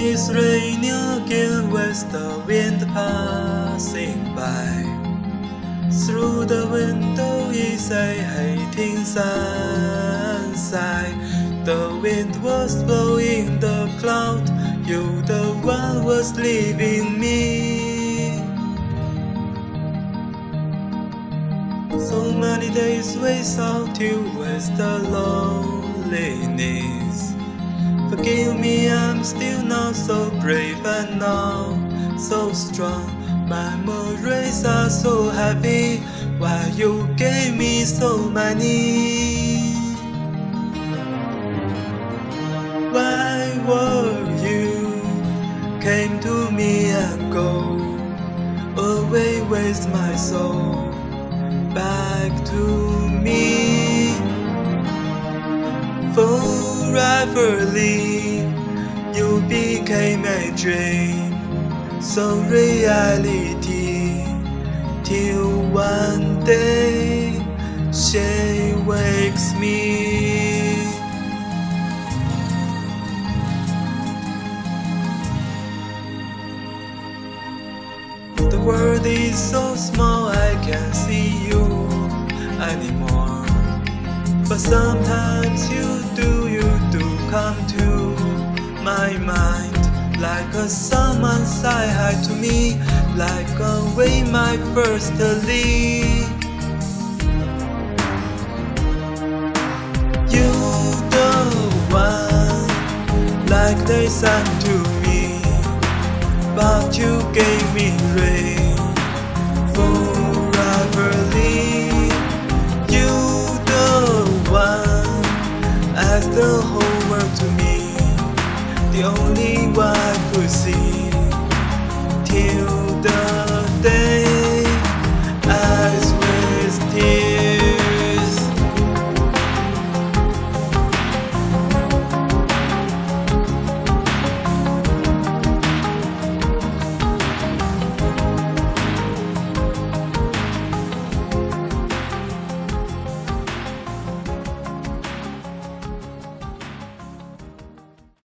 It's raining again with the wind passing by. Through the window is a hating sunshine. The wind was blowing the cloud. You, the one, was leaving me. So many days without you with the loneliness. Forgive me, I'm still not so brave and now so strong. My memories are so heavy Why you gave me so many. Why were you came to me and go away with my soul back to me? Foreverly, you became a dream, so reality. Till one day she wakes me. The world is so small, I can't see you anymore. But sometimes you come to my mind. Like a someone say hi to me, like a way my first leave. You the one, like they sang to me, but you gave me see.